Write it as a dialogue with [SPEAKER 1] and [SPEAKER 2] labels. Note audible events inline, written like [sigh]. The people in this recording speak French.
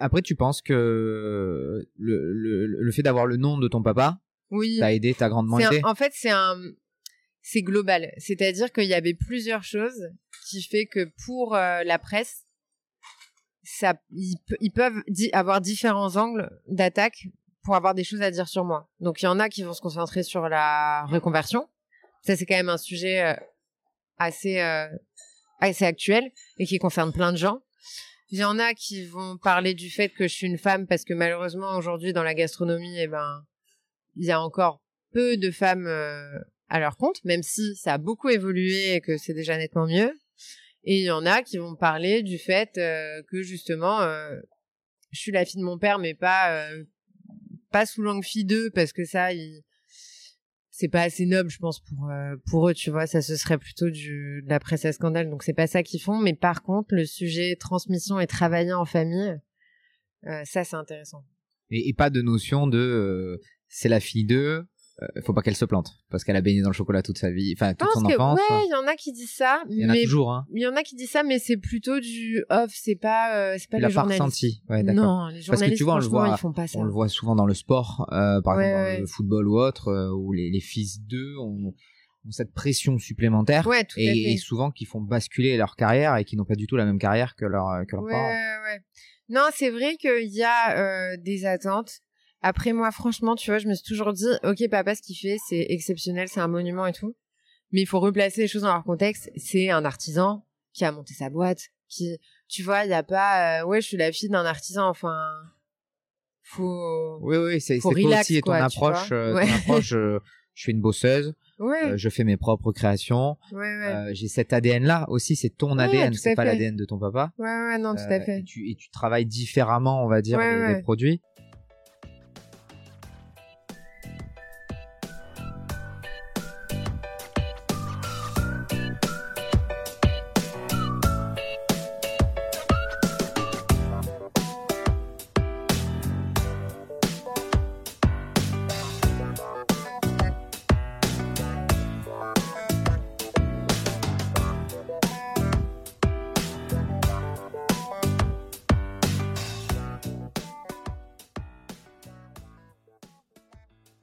[SPEAKER 1] Après, tu penses que le, le, le fait d'avoir le nom de ton papa
[SPEAKER 2] oui.
[SPEAKER 1] t'a aidé, t'a grandement
[SPEAKER 2] un-
[SPEAKER 1] aidé?
[SPEAKER 2] en fait, c'est un, c'est global. C'est-à-dire qu'il y avait plusieurs choses qui fait que pour euh, la presse, ça, ils, pe- ils peuvent di- avoir différents angles d'attaque pour avoir des choses à dire sur moi. Donc il y en a qui vont se concentrer sur la reconversion. Ça c'est quand même un sujet euh, assez euh, assez actuel et qui concerne plein de gens. Il y en a qui vont parler du fait que je suis une femme parce que malheureusement aujourd'hui dans la gastronomie, eh ben il y a encore peu de femmes euh, à leur compte, même si ça a beaucoup évolué et que c'est déjà nettement mieux. Et il y en a qui vont parler du fait euh, que justement, euh, je suis la fille de mon père, mais pas euh, pas sous langue fille d'eux, parce que ça, c'est pas assez noble, je pense, pour euh, pour eux, tu vois. Ça, ce serait plutôt du, de la presse à scandale, donc c'est pas ça qu'ils font. Mais par contre, le sujet transmission et travailler en famille, euh, ça, c'est intéressant.
[SPEAKER 1] et, et pas de notion de euh, c'est la fille d'eux, euh, faut pas qu'elle se plante parce qu'elle a baigné dans le chocolat toute sa vie, enfin
[SPEAKER 2] Je
[SPEAKER 1] toute
[SPEAKER 2] pense
[SPEAKER 1] son
[SPEAKER 2] que
[SPEAKER 1] enfance.
[SPEAKER 2] ouais, il y en a qui disent ça,
[SPEAKER 1] Il y en a
[SPEAKER 2] mais
[SPEAKER 1] toujours, hein.
[SPEAKER 2] il y en a qui disent ça, mais c'est plutôt du off, c'est pas, euh, c'est pas
[SPEAKER 1] l'as
[SPEAKER 2] les
[SPEAKER 1] pas
[SPEAKER 2] journalistes.
[SPEAKER 1] ressenti. Ouais, d'accord.
[SPEAKER 2] non, les
[SPEAKER 1] Parce
[SPEAKER 2] journalistes,
[SPEAKER 1] que tu vois, on le voit-
[SPEAKER 2] ils font pas ça.
[SPEAKER 1] On le voit souvent dans le sport, euh, par
[SPEAKER 2] Ouais,
[SPEAKER 1] exemple dans
[SPEAKER 2] ouais.
[SPEAKER 1] le football ou autre, euh, où les, les fils d'eux ont, ont cette pression supplémentaire
[SPEAKER 2] Ouais, tout à
[SPEAKER 1] et,
[SPEAKER 2] fait.
[SPEAKER 1] et souvent qui font basculer leur carrière et qui n'ont pas du tout la même carrière que, leur, que leurs parents.
[SPEAKER 2] Non, c'est vrai qu'il y a euh, des attentes. Après, moi, franchement, tu vois, je me suis toujours dit, ok, papa, ce qu'il fait, c'est exceptionnel, c'est un monument et tout. Mais il faut replacer les choses dans leur contexte. C'est un artisan qui a monté sa boîte, qui, tu vois, il y a pas, euh, ouais, je suis la fille d'un artisan, enfin, faut,
[SPEAKER 1] Oui, oui, c'est toi aussi et ton
[SPEAKER 2] quoi, tu
[SPEAKER 1] approche. euh,
[SPEAKER 2] Ouais.
[SPEAKER 1] ton approche euh, [laughs] je suis une bosseuse,
[SPEAKER 2] ouais,
[SPEAKER 1] euh, je fais mes propres créations.
[SPEAKER 2] ouais,
[SPEAKER 1] euh, J'ai cet ADN-là aussi, c'est ton ADN, c'est pas l'ADN de ton papa.
[SPEAKER 2] ouais, ouais, non, tout
[SPEAKER 1] Euh,
[SPEAKER 2] à fait.
[SPEAKER 1] Et tu, et tu travailles différemment, on va dire, les, les produits.